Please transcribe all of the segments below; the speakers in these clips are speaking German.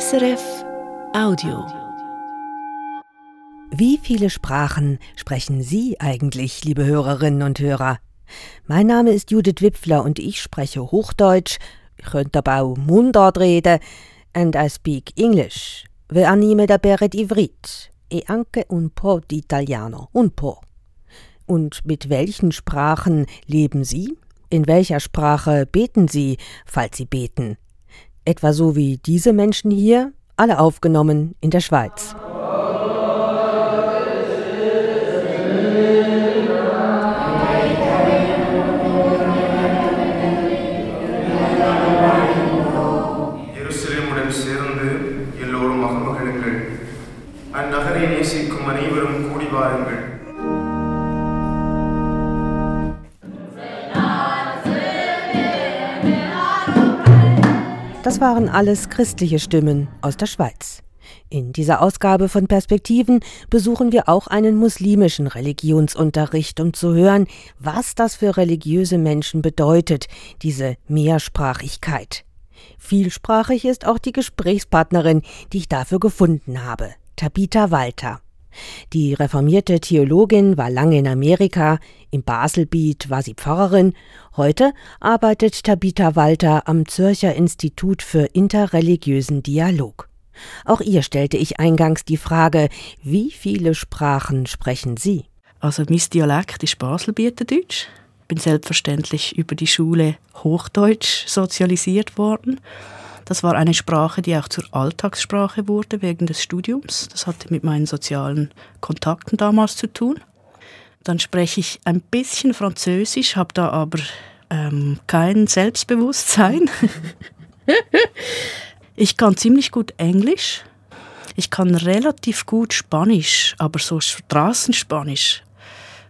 SRF Audio. Wie viele Sprachen sprechen Sie eigentlich, liebe Hörerinnen und Hörer? Mein Name ist Judith Wipfler und ich spreche Hochdeutsch, ich könnte aber auch Mundart reden, and I speak English. Ve anime da beret ivrit, e anche un po' di italiano, un po'. Und mit welchen Sprachen leben Sie? In welcher Sprache beten Sie, falls Sie beten? Etwa so wie diese Menschen hier, alle aufgenommen in der Schweiz. எருசலேமுடன் சேர்ந்து எல்லோரும் மகமகிழுங்கள் அந்நகரை நேசிக்கும் அனைவரும் கூடி வாருங்கள் Das waren alles christliche Stimmen aus der Schweiz. In dieser Ausgabe von Perspektiven besuchen wir auch einen muslimischen Religionsunterricht, um zu hören, was das für religiöse Menschen bedeutet, diese Mehrsprachigkeit. Vielsprachig ist auch die Gesprächspartnerin, die ich dafür gefunden habe, Tabitha Walter. Die reformierte Theologin war lange in Amerika, im Baselbiet war sie Pfarrerin, heute arbeitet Tabitha Walter am Zürcher Institut für interreligiösen Dialog. Auch ihr stellte ich eingangs die Frage, wie viele Sprachen sprechen Sie? Also mein Dialekt ist Baselbieterdeutsch. Bin selbstverständlich über die Schule Hochdeutsch sozialisiert worden. Das war eine Sprache, die auch zur Alltagssprache wurde wegen des Studiums. Das hatte mit meinen sozialen Kontakten damals zu tun. Dann spreche ich ein bisschen Französisch, habe da aber ähm, kein Selbstbewusstsein. ich kann ziemlich gut Englisch. Ich kann relativ gut Spanisch, aber so Straßenspanisch,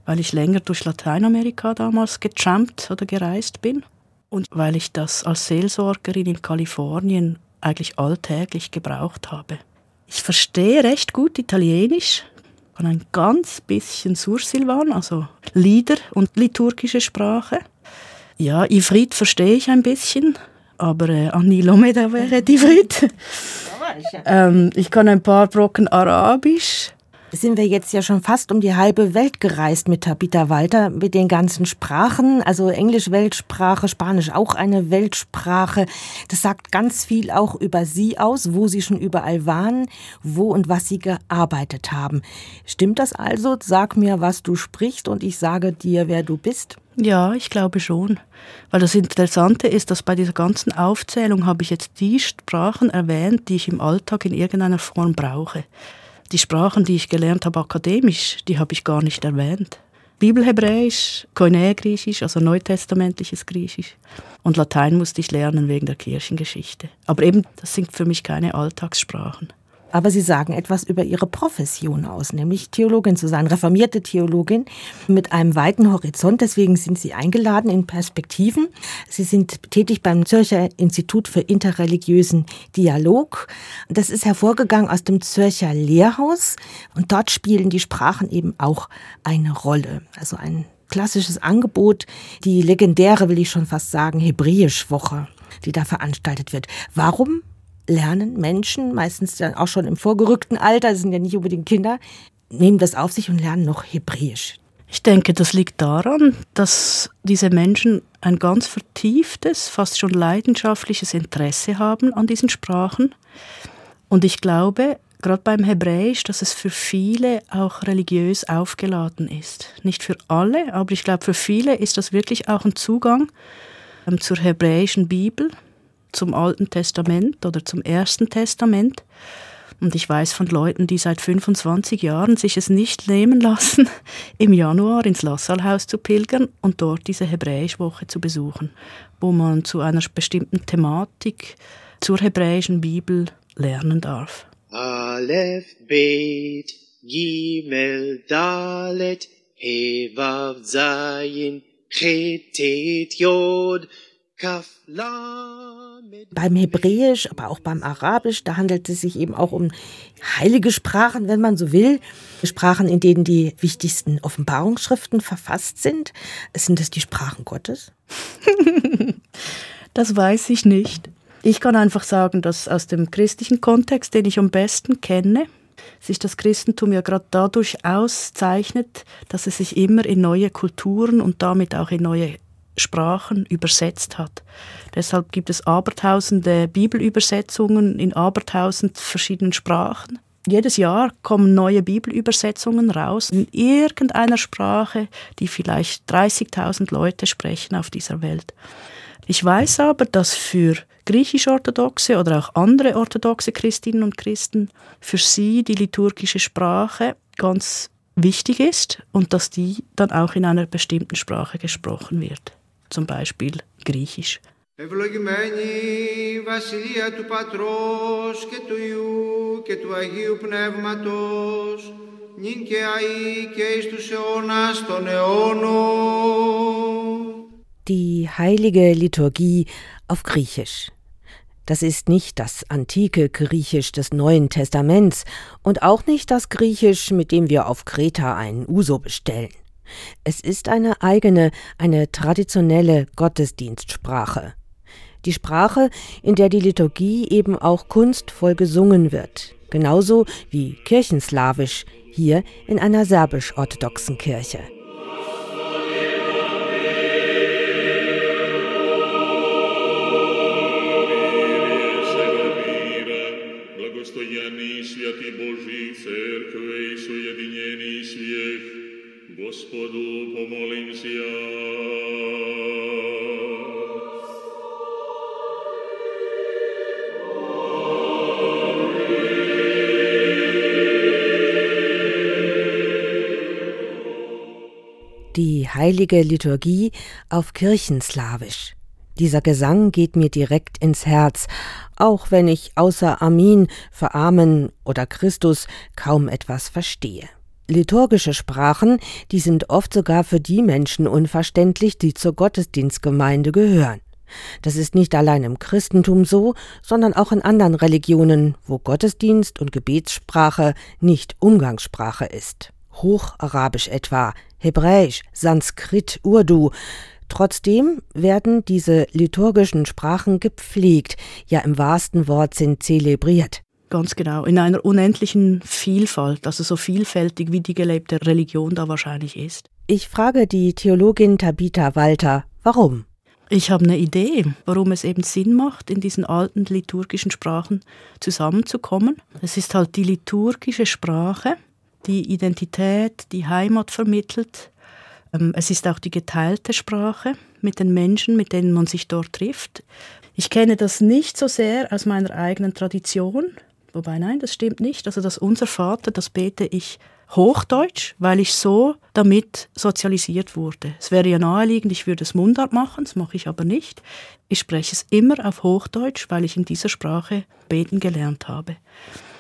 weil ich länger durch Lateinamerika damals getrampt oder gereist bin und weil ich das als Seelsorgerin in Kalifornien eigentlich alltäglich gebraucht habe. Ich verstehe recht gut Italienisch, kann ein ganz bisschen Sursilvan, also Lieder und liturgische Sprache. Ja, Ivrit verstehe ich ein bisschen, aber äh, Anilomeda wäre Ivrit. ähm, ich kann ein paar Brocken Arabisch. Sind wir jetzt ja schon fast um die halbe Welt gereist mit Tabitha Walter, mit den ganzen Sprachen, also Englisch Weltsprache, Spanisch auch eine Weltsprache. Das sagt ganz viel auch über Sie aus, wo Sie schon überall waren, wo und was Sie gearbeitet haben. Stimmt das also? Sag mir, was du sprichst und ich sage dir, wer du bist. Ja, ich glaube schon. Weil das Interessante ist, dass bei dieser ganzen Aufzählung habe ich jetzt die Sprachen erwähnt, die ich im Alltag in irgendeiner Form brauche. Die Sprachen, die ich gelernt habe akademisch, die habe ich gar nicht erwähnt. Bibelhebräisch, Koine-Griechisch, also neutestamentliches Griechisch. Und Latein musste ich lernen wegen der Kirchengeschichte. Aber eben, das sind für mich keine Alltagssprachen aber sie sagen etwas über ihre Profession aus, nämlich Theologin zu sein, reformierte Theologin mit einem weiten Horizont. Deswegen sind sie eingeladen in Perspektiven. Sie sind tätig beim Zürcher Institut für interreligiösen Dialog. Das ist hervorgegangen aus dem Zürcher Lehrhaus und dort spielen die Sprachen eben auch eine Rolle. Also ein klassisches Angebot, die legendäre, will ich schon fast sagen, Hebräisch-Woche, die da veranstaltet wird. Warum lernen Menschen, meistens dann auch schon im vorgerückten Alter, das sind ja nicht unbedingt Kinder, nehmen das auf sich und lernen noch Hebräisch. Ich denke, das liegt daran, dass diese Menschen ein ganz vertieftes, fast schon leidenschaftliches Interesse haben an diesen Sprachen. Und ich glaube, gerade beim Hebräisch, dass es für viele auch religiös aufgeladen ist. Nicht für alle, aber ich glaube, für viele ist das wirklich auch ein Zugang ähm, zur hebräischen Bibel, zum Alten Testament oder zum Ersten Testament. Und ich weiß von Leuten, die seit 25 Jahren sich es nicht nehmen lassen, im Januar ins Lassalhaus zu pilgern und dort diese Hebräischwoche zu besuchen, wo man zu einer bestimmten Thematik zur hebräischen Bibel lernen darf. Aleph, Bet, Gimel, Dalet, He, Vav, Zayin, Chetet, Yod. Beim Hebräisch, aber auch beim Arabisch, da handelt es sich eben auch um heilige Sprachen, wenn man so will. Sprachen, in denen die wichtigsten Offenbarungsschriften verfasst sind. Sind es die Sprachen Gottes? Das weiß ich nicht. Ich kann einfach sagen, dass aus dem christlichen Kontext, den ich am besten kenne, sich das Christentum ja gerade dadurch auszeichnet, dass es sich immer in neue Kulturen und damit auch in neue Sprachen übersetzt hat. Deshalb gibt es abertausende Bibelübersetzungen in abertausend verschiedenen Sprachen. Jedes Jahr kommen neue Bibelübersetzungen raus in irgendeiner Sprache, die vielleicht 30.000 Leute sprechen auf dieser Welt. Ich weiß aber, dass für griechisch-orthodoxe oder auch andere orthodoxe Christinnen und Christen für sie die liturgische Sprache ganz wichtig ist und dass die dann auch in einer bestimmten Sprache gesprochen wird, zum Beispiel Griechisch. Ευλογημένη Βασιλεία του Πατρός και του Υιού και του Αγίου Πνεύματος, νυν και αεί και εις τους αιώνας των αιώνων. Die heilige Liturgie auf Griechisch. Das ist nicht das antike Griechisch des Neuen Testaments und auch nicht das Griechisch, mit dem wir auf Kreta einen Uso bestellen. Es ist eine eigene, eine traditionelle Gottesdienstsprache. Die Sprache, in der die Liturgie eben auch kunstvoll gesungen wird, genauso wie Kirchenslawisch hier in einer serbisch-orthodoxen Kirche. Die heilige Liturgie auf Kirchenslawisch. Dieser Gesang geht mir direkt ins Herz, auch wenn ich außer Amin für Amen oder Christus kaum etwas verstehe. Liturgische Sprachen, die sind oft sogar für die Menschen unverständlich, die zur Gottesdienstgemeinde gehören. Das ist nicht allein im Christentum so, sondern auch in anderen Religionen, wo Gottesdienst und Gebetssprache nicht Umgangssprache ist. Hocharabisch etwa, Hebräisch, Sanskrit, Urdu. Trotzdem werden diese liturgischen Sprachen gepflegt, ja im wahrsten Wortsinn zelebriert. Ganz genau, in einer unendlichen Vielfalt, also so vielfältig wie die gelebte Religion da wahrscheinlich ist. Ich frage die Theologin Tabitha Walter, warum? Ich habe eine Idee, warum es eben Sinn macht, in diesen alten liturgischen Sprachen zusammenzukommen. Es ist halt die liturgische Sprache, die Identität, die Heimat vermittelt. Ähm, es ist auch die geteilte Sprache mit den Menschen, mit denen man sich dort trifft. Ich kenne das nicht so sehr aus meiner eigenen Tradition, Wobei, nein, das stimmt nicht. Also das Unser Vater, das bete ich Hochdeutsch, weil ich so damit sozialisiert wurde. Es wäre ja naheliegend, ich würde es Mundart machen, das mache ich aber nicht. Ich spreche es immer auf Hochdeutsch, weil ich in dieser Sprache beten gelernt habe.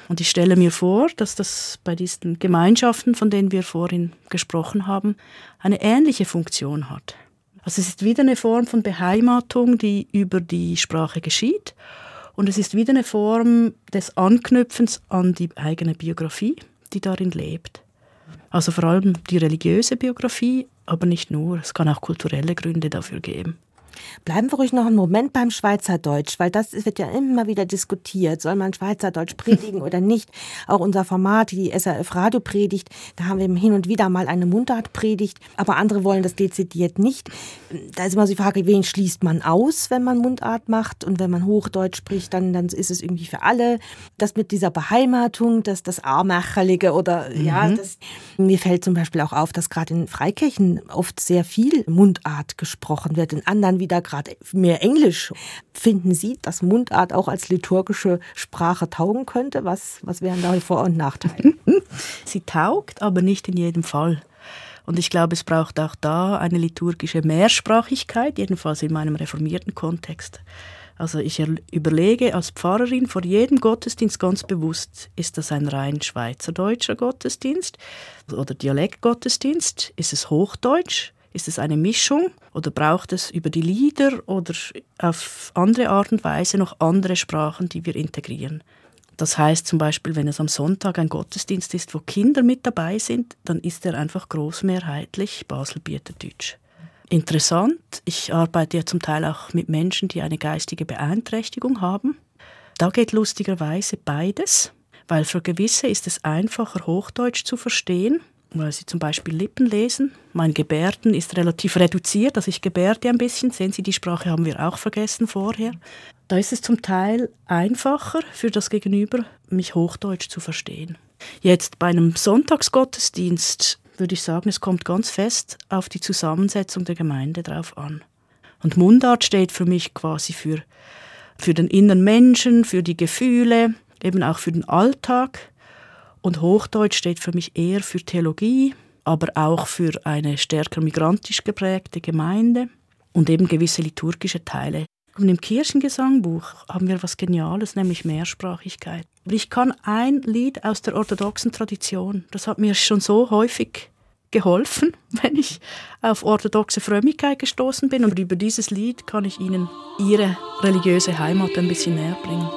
Und ich stelle mir vor, dass das bei diesen Gemeinschaften, von denen wir vorhin gesprochen haben, eine ähnliche Funktion hat. Also es ist wieder eine Form von Beheimatung, die über die Sprache geschieht und es ist wieder eine Form des Anknüpfens an die eigene Biografie, die darin lebt. Also vor allem die religiöse Biografie, aber nicht nur. Es kann auch kulturelle Gründe dafür geben. Bleiben wir ruhig noch einen Moment beim Schweizerdeutsch, weil das wird ja immer wieder diskutiert. Soll man Schweizerdeutsch predigen oder nicht? Auch unser Format, die SRF Radio predigt, da haben wir hin und wieder mal eine Mundartpredigt, aber andere wollen das dezidiert nicht. Da ist immer die Frage, wen schließt man aus, wenn man Mundart macht und wenn man Hochdeutsch spricht, dann, dann ist es irgendwie für alle. Das mit dieser Beheimatung, das, das Armacherlige oder mhm. ja, das, mir fällt zum Beispiel auch auf, dass gerade in Freikirchen oft sehr viel Mundart gesprochen wird, in anderen wieder gerade mehr Englisch. Finden Sie, dass Mundart auch als liturgische Sprache taugen könnte? Was, was wären da Vor- und Nachteile? Sie taugt, aber nicht in jedem Fall. Und ich glaube, es braucht auch da eine liturgische Mehrsprachigkeit, jedenfalls in meinem reformierten Kontext. Also ich überlege als Pfarrerin vor jedem Gottesdienst ganz bewusst, ist das ein rein schweizerdeutscher Gottesdienst oder Dialektgottesdienst? Ist es Hochdeutsch? Ist es eine Mischung oder braucht es über die Lieder oder auf andere Art und Weise noch andere Sprachen, die wir integrieren? Das heißt zum Beispiel, wenn es am Sonntag ein Gottesdienst ist, wo Kinder mit dabei sind, dann ist er einfach großmehrheitlich Baselbieterdeutsch. interessant. Ich arbeite ja zum Teil auch mit Menschen, die eine geistige Beeinträchtigung haben. Da geht lustigerweise beides, weil für gewisse ist es einfacher, Hochdeutsch zu verstehen, weil sie zum Beispiel Lippen lesen. Mein Gebärden ist relativ reduziert, also ich gebärde ein bisschen. Sehen Sie, die Sprache haben wir auch vergessen vorher. Da ist es zum Teil einfacher für das Gegenüber, mich Hochdeutsch zu verstehen. Jetzt bei einem Sonntagsgottesdienst würde ich sagen, es kommt ganz fest auf die Zusammensetzung der Gemeinde drauf an. Und Mundart steht für mich quasi für, für den inneren Menschen, für die Gefühle, eben auch für den Alltag. Und Hochdeutsch steht für mich eher für Theologie, aber auch für eine stärker migrantisch geprägte Gemeinde und eben gewisse liturgische Teile. Und im Kirchengesangbuch haben wir was Geniales, nämlich Mehrsprachigkeit. Ich kann ein Lied aus der orthodoxen Tradition, das hat mir schon so häufig geholfen, wenn ich auf orthodoxe Frömmigkeit gestoßen bin. Und über dieses Lied kann ich Ihnen Ihre religiöse Heimat ein bisschen näher bringen.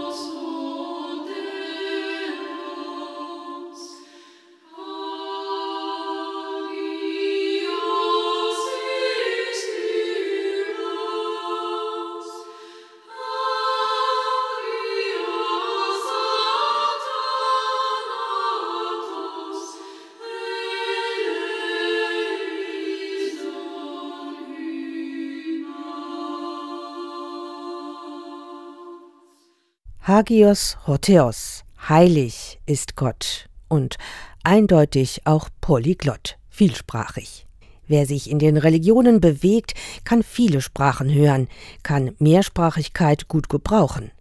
Hagios Hotheos, heilig ist Gott und eindeutig auch polyglott, vielsprachig. Wer sich in den Religionen bewegt, kann viele Sprachen hören, kann Mehrsprachigkeit gut gebrauchen.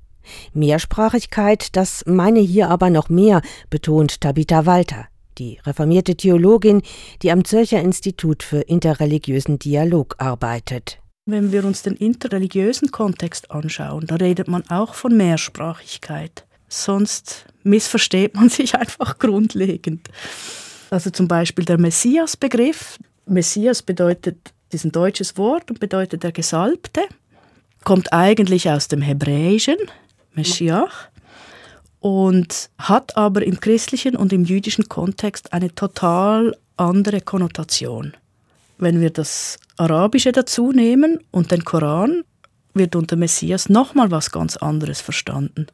Mehrsprachigkeit, das meine hier aber noch mehr, betont Tabitha Walter, die reformierte Theologin, die am Zürcher Institut für interreligiösen Dialog arbeitet. Wenn wir uns den interreligiösen Kontext anschauen, da redet man auch von Mehrsprachigkeit. Sonst missversteht man sich einfach grundlegend. Also zum Beispiel der Messias-Begriff. Messias bedeutet, ist ein deutsches Wort und bedeutet der Gesalbte. Kommt eigentlich aus dem Hebräischen, Meschiach, und hat aber im christlichen und im jüdischen Kontext eine total andere Konnotation. Wenn wir das Arabische dazu nehmen und den Koran, wird unter Messias nochmal was ganz anderes verstanden.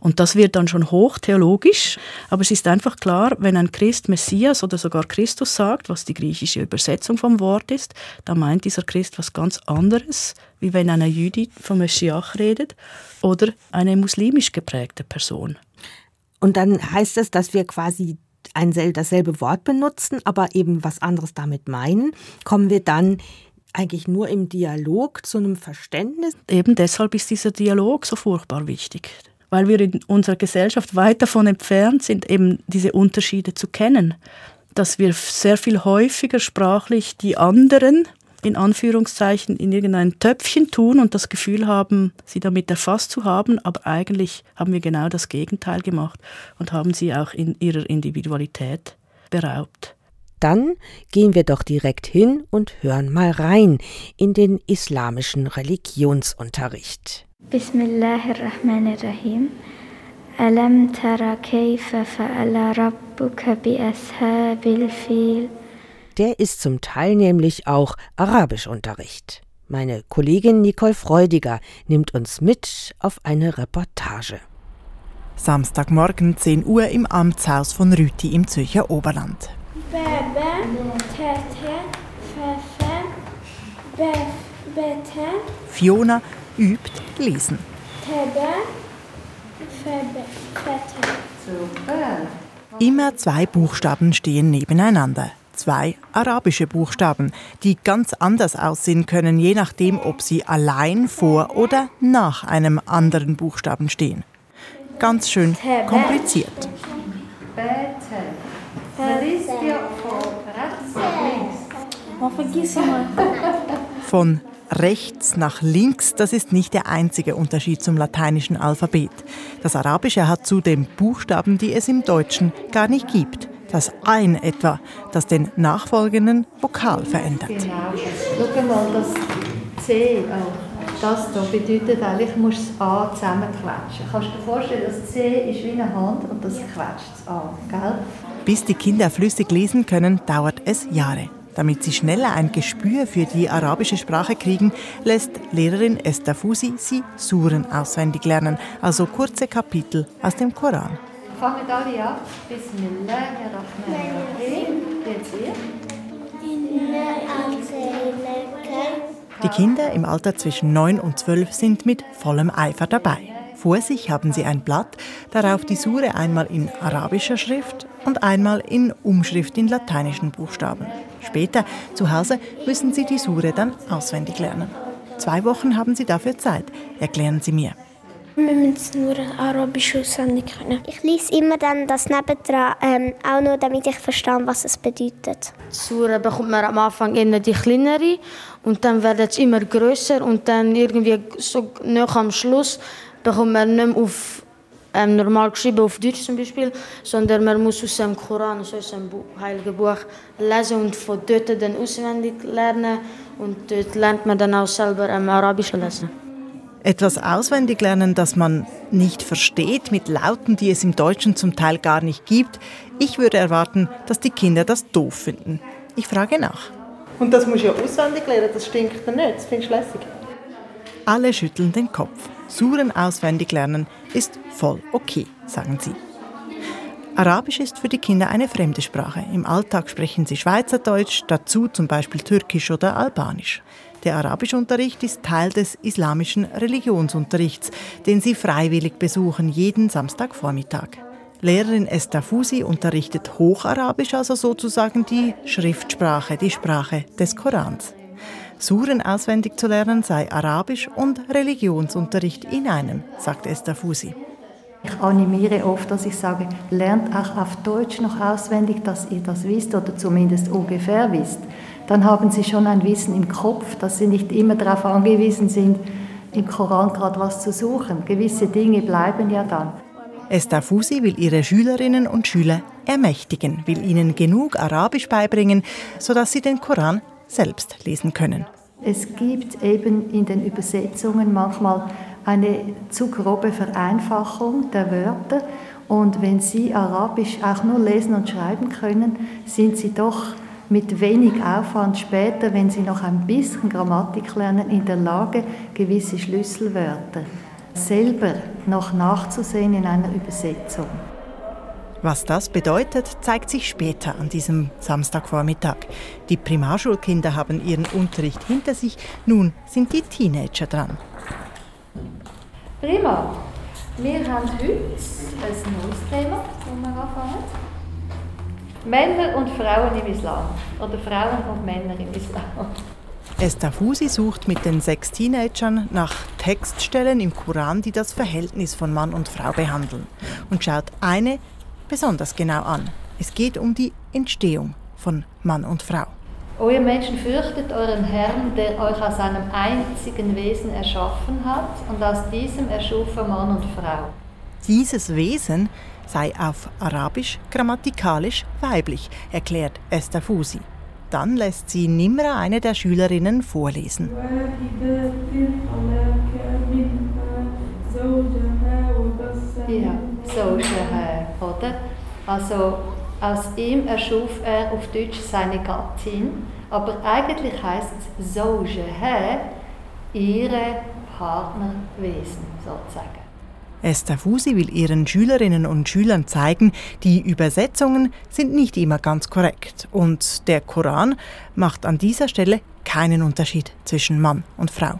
Und das wird dann schon hochtheologisch, aber es ist einfach klar, wenn ein Christ Messias oder sogar Christus sagt, was die griechische Übersetzung vom Wort ist, dann meint dieser Christ was ganz anderes, wie wenn eine Jüdi vom Messiach redet oder eine muslimisch geprägte Person. Und dann heißt es, dass wir quasi ein dasselbe Wort benutzen, aber eben was anderes damit meinen, kommen wir dann eigentlich nur im Dialog zu einem Verständnis. Eben deshalb ist dieser Dialog so furchtbar wichtig, weil wir in unserer Gesellschaft weit davon entfernt sind, eben diese Unterschiede zu kennen, dass wir sehr viel häufiger sprachlich die anderen in Anführungszeichen in irgendein Töpfchen tun und das Gefühl haben, sie damit erfasst zu haben, aber eigentlich haben wir genau das Gegenteil gemacht und haben sie auch in ihrer Individualität beraubt. Dann gehen wir doch direkt hin und hören mal rein in den islamischen Religionsunterricht. Bismillahirrahmanirrahim. Alam tara kayfa fa'ala rabbuka bi ashabil fil der ist zum Teil nämlich auch Arabischunterricht. Meine Kollegin Nicole Freudiger nimmt uns mit auf eine Reportage. Samstagmorgen 10 Uhr im Amtshaus von Rüti im Zürcher Oberland. Fiona übt Lesen. Immer zwei Buchstaben stehen nebeneinander zwei arabische Buchstaben, die ganz anders aussehen können, je nachdem, ob sie allein vor oder nach einem anderen Buchstaben stehen. Ganz schön kompliziert. Von rechts nach links, das ist nicht der einzige Unterschied zum lateinischen Alphabet. Das Arabische hat zudem Buchstaben, die es im Deutschen gar nicht gibt das Ein etwa, das den nachfolgenden Vokal verändert. Genau. Schau mal, das C auch. Das hier bedeutet eigentlich, du musst das A zusammenquetschen. Kannst du dir vorstellen, das C ist wie eine Hand und das quetscht das A, gell? Bis die Kinder flüssig lesen können, dauert es Jahre. Damit sie schneller ein Gespür für die arabische Sprache kriegen, lässt Lehrerin Esther Fusi sie Suren auswendig lernen, also kurze Kapitel aus dem Koran. Fangen alle an. Bismillahirrahmanirrahim. Jetzt ihr. Die Kinder im Alter zwischen 9 und 12 sind mit vollem Eifer dabei. Vor sich haben sie ein Blatt, darauf die Sure einmal in arabischer Schrift und einmal in Umschrift in lateinischen Buchstaben. Später, zu Hause, müssen sie die Sure dann auswendig lernen. Zwei Wochen haben sie dafür Zeit, erklären sie mir. Wir müssen nur Arabisch auswendig können. Ich lese immer dann das nebendran, ähm, auch nur damit ich verstehe, was es bedeutet. Die Sura bekommt man am Anfang eher die kleinere und dann werden es immer größer und dann irgendwie so nach am Schluss bekommt man nicht mehr auf ähm, normal geschrieben auf Deutsch zum Beispiel, sondern man muss aus dem Koran, also aus dem Heiligen Buch lesen und von dort dann auswendig lernen und dort lernt man dann auch selber ähm, Arabisch lesen. Etwas auswendig lernen, das man nicht versteht, mit Lauten, die es im Deutschen zum Teil gar nicht gibt. Ich würde erwarten, dass die Kinder das doof finden. Ich frage nach. Und das muss ja auswendig lernen, das stinkt dir nicht, das findest du lässig. Alle schütteln den Kopf. Suren auswendig lernen ist voll okay, sagen sie. Arabisch ist für die Kinder eine fremde Sprache. Im Alltag sprechen sie Schweizerdeutsch, dazu zum Beispiel Türkisch oder Albanisch. Der Arabischunterricht ist Teil des islamischen Religionsunterrichts, den sie freiwillig besuchen, jeden Samstagvormittag. Lehrerin Esther Fusi unterrichtet Hocharabisch, also sozusagen die Schriftsprache, die Sprache des Korans. Suren auswendig zu lernen sei Arabisch und Religionsunterricht in einem, sagt Esther Fusi. Ich animiere oft, dass ich sage, lernt auch auf Deutsch noch auswendig, dass ihr das wisst oder zumindest ungefähr wisst. Dann haben sie schon ein Wissen im Kopf, dass sie nicht immer darauf angewiesen sind, im Koran gerade was zu suchen. Gewisse Dinge bleiben ja dann. Esther Fusi will ihre Schülerinnen und Schüler ermächtigen, will ihnen genug Arabisch beibringen, sodass sie den Koran selbst lesen können. Es gibt eben in den Übersetzungen manchmal eine zu grobe Vereinfachung der Wörter. Und wenn Sie Arabisch auch nur lesen und schreiben können, sind Sie doch mit wenig Aufwand später, wenn Sie noch ein bisschen Grammatik lernen, in der Lage, gewisse Schlüsselwörter selber noch nachzusehen in einer Übersetzung. Was das bedeutet, zeigt sich später an diesem Samstagvormittag. Die Primarschulkinder haben ihren Unterricht hinter sich, nun sind die Teenager dran. Prima. Wir haben heute ein neues Thema, das wir anfangen. Männer und Frauen im Islam. Oder Frauen und Männer im Islam. Esther Fusi sucht mit den sechs Teenagern nach Textstellen im Koran, die das Verhältnis von Mann und Frau behandeln. Und schaut eine besonders genau an. Es geht um die Entstehung von Mann und Frau. O ihr Menschen, fürchtet euren Herrn, der euch aus einem einzigen Wesen erschaffen hat und aus diesem erschuf er Mann und Frau. Dieses Wesen sei auf Arabisch grammatikalisch weiblich, erklärt Esther Fusi. Dann lässt sie Nimra eine der Schülerinnen vorlesen. Ja, so oder? Also aus ihm erschuf er auf Deutsch seine Gattin, aber eigentlich heißt es Zaujaha, ihre Partnerwesen sozusagen. Esther Fusi will ihren Schülerinnen und Schülern zeigen, die Übersetzungen sind nicht immer ganz korrekt und der Koran macht an dieser Stelle keinen Unterschied zwischen Mann und Frau.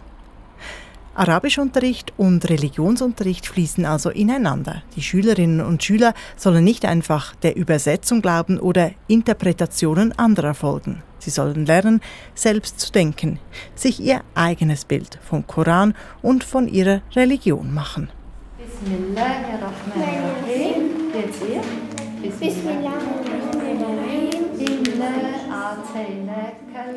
Arabischunterricht und Religionsunterricht fließen also ineinander. Die Schülerinnen und Schüler sollen nicht einfach der Übersetzung glauben oder Interpretationen anderer folgen. Sie sollen lernen, selbst zu denken, sich ihr eigenes Bild vom Koran und von ihrer Religion machen. Bismillahirrahmanirrahim. Jetzt ihr. Bismillahirrahmanirrahim.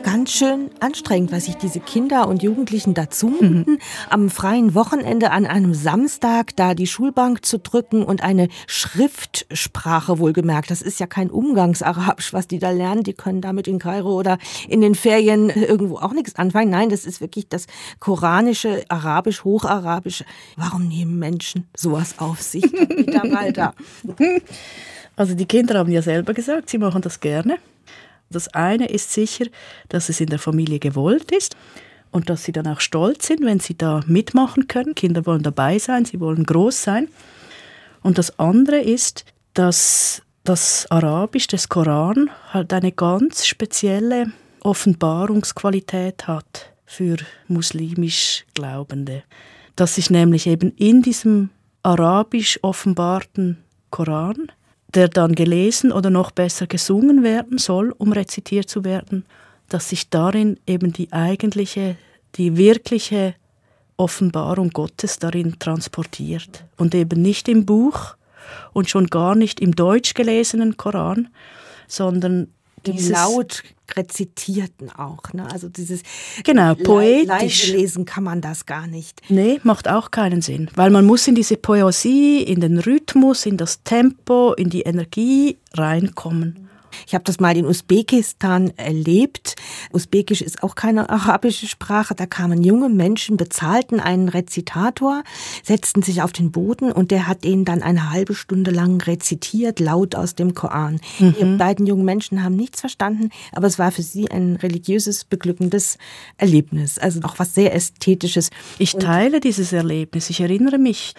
Ganz schön anstrengend, was sich diese Kinder und Jugendlichen dazu muten, mhm. am freien Wochenende an einem Samstag da die Schulbank zu drücken und eine Schriftsprache wohlgemerkt. Das ist ja kein Umgangsarabisch, was die da lernen. Die können damit in Kairo oder in den Ferien irgendwo auch nichts anfangen. Nein, das ist wirklich das koranische Arabisch, Hocharabisch. Warum nehmen Menschen sowas auf sich? Wieder weiter. Also die Kinder haben ja selber gesagt, sie machen das gerne. Das eine ist sicher, dass es in der Familie gewollt ist und dass sie dann auch stolz sind, wenn sie da mitmachen können. Kinder wollen dabei sein, sie wollen groß sein. Und das andere ist, dass das Arabisch des Koran halt eine ganz spezielle Offenbarungsqualität hat für muslimisch Glaubende. Dass sich nämlich eben in diesem arabisch offenbarten Koran, der dann gelesen oder noch besser gesungen werden soll, um rezitiert zu werden, dass sich darin eben die eigentliche, die wirkliche Offenbarung Gottes darin transportiert. Und eben nicht im Buch und schon gar nicht im deutsch gelesenen Koran, sondern dieses laut rezitierten auch, ne? Also dieses genau poetisch leise lesen kann man das gar nicht. Nee, macht auch keinen Sinn, weil man muss in diese Poesie, in den Rhythmus, in das Tempo, in die Energie reinkommen. Ich habe das mal in Usbekistan erlebt. Usbekisch ist auch keine arabische Sprache. Da kamen junge Menschen, bezahlten einen Rezitator, setzten sich auf den Boden und der hat ihnen dann eine halbe Stunde lang rezitiert, laut aus dem Koran. Mhm. Die beiden jungen Menschen haben nichts verstanden, aber es war für sie ein religiöses, beglückendes Erlebnis. Also auch was sehr Ästhetisches. Ich teile dieses Erlebnis. Ich erinnere mich,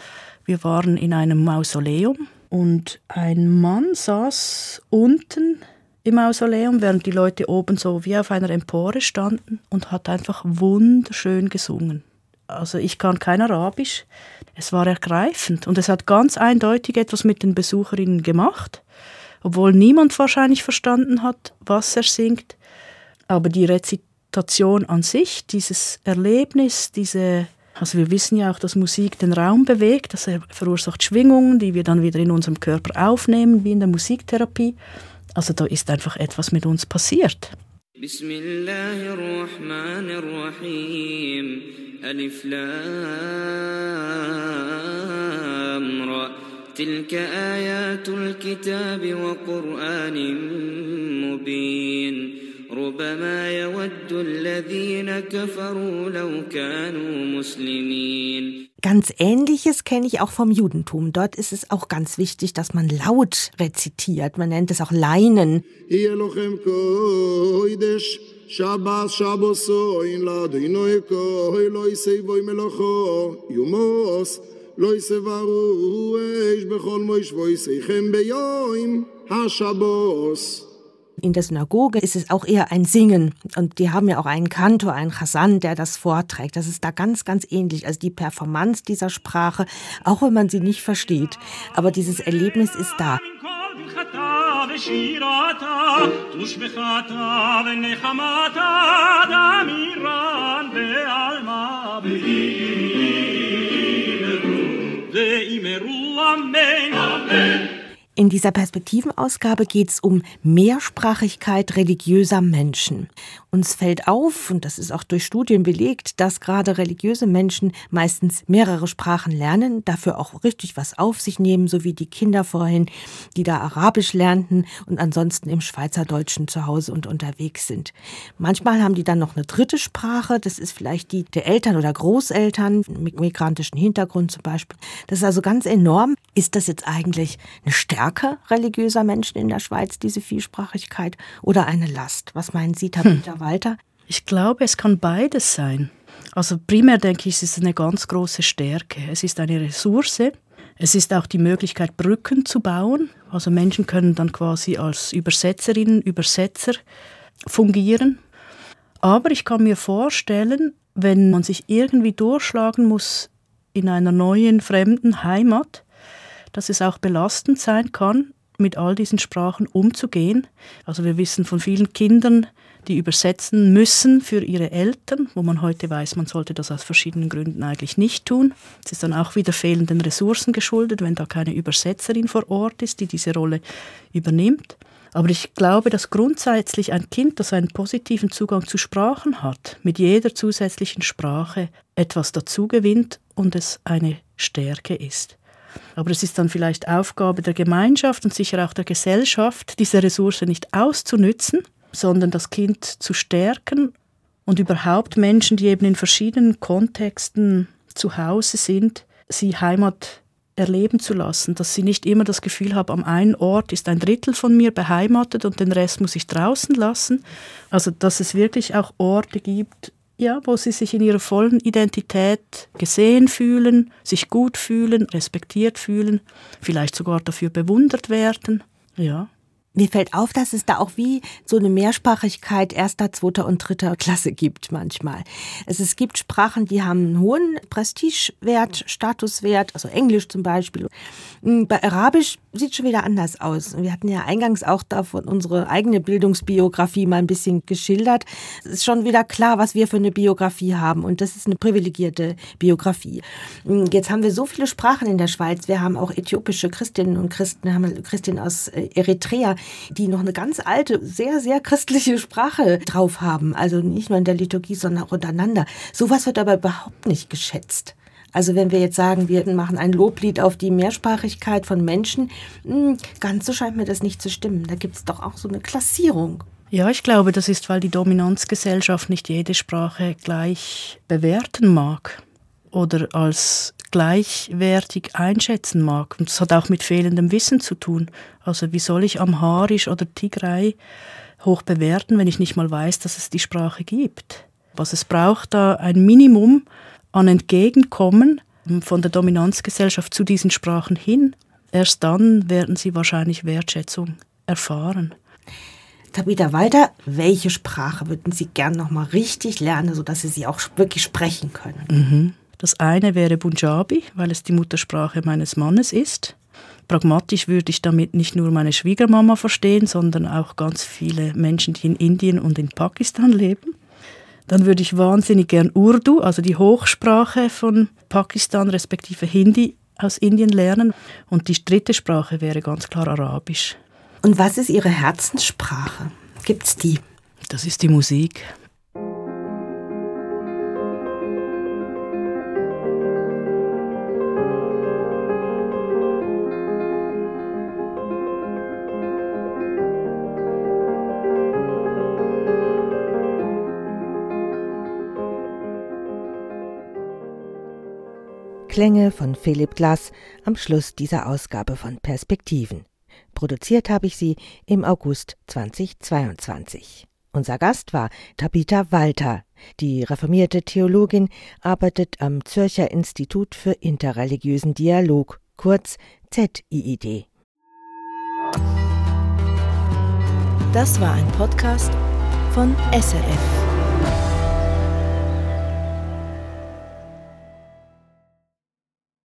wir waren in einem Mausoleum und ein Mann saß unten im Mausoleum, während die Leute oben so wie auf einer Empore standen und hat einfach wunderschön gesungen. Also ich kann kein Arabisch. Es war ergreifend und es hat ganz eindeutig etwas mit den Besucherinnen gemacht, obwohl niemand wahrscheinlich verstanden hat, was er singt. Aber die Rezitation an sich, dieses Erlebnis, diese also wir wissen ja auch, dass Musik den Raum bewegt, das verursacht Schwingungen, die wir dann wieder in unserem Körper aufnehmen, wie in der Musiktherapie. Also da ist einfach etwas mit uns passiert. Bismillahirrahmanirrahim. Alif Lam Ra. تلك آيات الكتاب وقرآن مبين ربما يود الذين كفروا لو كانوا مسلمين Ganz ähnliches kenne ich auch vom Judentum. Dort ist es auch ganz wichtig, dass man laut rezitiert. Man nennt es auch Leinen. Shabbos Shabbos in la dinoy ko lo isei voy melocho yumos lo isei varu es bechol moish voy sei chem beyoim ha Shabbos in der Synagoge ist es auch eher ein Singen. Und die haben ja auch einen Kantor, einen Chassan, der das vorträgt. Das ist da ganz, ganz ähnlich. Also die Performance dieser Sprache, auch wenn man sie nicht versteht. Aber dieses Erlebnis ist da. Amen. In dieser Perspektivenausgabe geht es um Mehrsprachigkeit religiöser Menschen. Uns fällt auf, und das ist auch durch Studien belegt, dass gerade religiöse Menschen meistens mehrere Sprachen lernen, dafür auch richtig was auf sich nehmen, so wie die Kinder vorhin, die da Arabisch lernten und ansonsten im Schweizerdeutschen zu Hause und unterwegs sind. Manchmal haben die dann noch eine dritte Sprache, das ist vielleicht die der Eltern oder Großeltern mit migrantischen Hintergrund zum Beispiel. Das ist also ganz enorm. Ist das jetzt eigentlich eine Stärke religiöser Menschen in der Schweiz, diese Vielsprachigkeit, oder eine Last? Was meinen Sie, Tabitha? Hm. Walter? Ich glaube, es kann beides sein. Also primär denke ich, es ist eine ganz große Stärke. Es ist eine Ressource. Es ist auch die Möglichkeit, Brücken zu bauen. Also Menschen können dann quasi als Übersetzerinnen, Übersetzer fungieren. Aber ich kann mir vorstellen, wenn man sich irgendwie durchschlagen muss in einer neuen, fremden Heimat, dass es auch belastend sein kann, mit all diesen Sprachen umzugehen. Also wir wissen von vielen Kindern, die übersetzen müssen für ihre Eltern, wo man heute weiß, man sollte das aus verschiedenen Gründen eigentlich nicht tun. Es ist dann auch wieder fehlenden Ressourcen geschuldet, wenn da keine Übersetzerin vor Ort ist, die diese Rolle übernimmt. Aber ich glaube, dass grundsätzlich ein Kind, das einen positiven Zugang zu Sprachen hat, mit jeder zusätzlichen Sprache etwas dazugewinnt und es eine Stärke ist. Aber es ist dann vielleicht Aufgabe der Gemeinschaft und sicher auch der Gesellschaft, diese Ressource nicht auszunützen, sondern das Kind zu stärken und überhaupt Menschen, die eben in verschiedenen Kontexten zu Hause sind, sie Heimat erleben zu lassen, dass sie nicht immer das Gefühl haben, am einen Ort ist ein Drittel von mir beheimatet und den Rest muss ich draußen lassen. Also dass es wirklich auch Orte gibt, ja, wo sie sich in ihrer vollen Identität gesehen fühlen, sich gut fühlen, respektiert fühlen, vielleicht sogar dafür bewundert werden. Ja. Mir fällt auf, dass es da auch wie so eine Mehrsprachigkeit erster, zweiter und dritter Klasse gibt manchmal. Es, es gibt Sprachen, die haben einen hohen Prestigewert, Statuswert, also Englisch zum Beispiel. Hm, bei Arabisch sieht schon wieder anders aus. Wir hatten ja eingangs auch davon unsere eigene Bildungsbiografie mal ein bisschen geschildert. Es ist schon wieder klar, was wir für eine Biografie haben und das ist eine privilegierte Biografie. Hm, jetzt haben wir so viele Sprachen in der Schweiz. Wir haben auch äthiopische Christinnen und Christen, haben Christinnen aus äh, Eritrea die noch eine ganz alte, sehr, sehr christliche Sprache drauf haben. Also nicht nur in der Liturgie, sondern auch untereinander. Sowas wird aber überhaupt nicht geschätzt. Also wenn wir jetzt sagen, wir machen ein Loblied auf die Mehrsprachigkeit von Menschen, hm, ganz so scheint mir das nicht zu stimmen. Da gibt es doch auch so eine Klassierung. Ja, ich glaube, das ist, weil die Dominanzgesellschaft nicht jede Sprache gleich bewerten mag oder als gleichwertig einschätzen mag. Und das hat auch mit fehlendem Wissen zu tun. Also wie soll ich Amharisch oder Tigray hoch bewerten, wenn ich nicht mal weiß, dass es die Sprache gibt? Was es braucht, da ein Minimum an Entgegenkommen von der Dominanzgesellschaft zu diesen Sprachen hin. Erst dann werden sie wahrscheinlich Wertschätzung erfahren. Tabitha Walter, welche Sprache würden Sie gern noch mal richtig lernen, sodass Sie sie auch wirklich sprechen können? Mhm. Das eine wäre Punjabi, weil es die Muttersprache meines Mannes ist. Pragmatisch würde ich damit nicht nur meine Schwiegermama verstehen, sondern auch ganz viele Menschen, die in Indien und in Pakistan leben. Dann würde ich wahnsinnig gern Urdu, also die Hochsprache von Pakistan respektive Hindi aus Indien lernen. Und die dritte Sprache wäre ganz klar Arabisch. Und was ist Ihre Herzenssprache? Gibt's die? Das ist die Musik. Klänge von Philipp Glass am Schluss dieser Ausgabe von Perspektiven. Produziert habe ich sie im August 2022. Unser Gast war Tabitha Walter. Die reformierte Theologin arbeitet am Zürcher Institut für interreligiösen Dialog, kurz ZIID. Das war ein Podcast von SRF.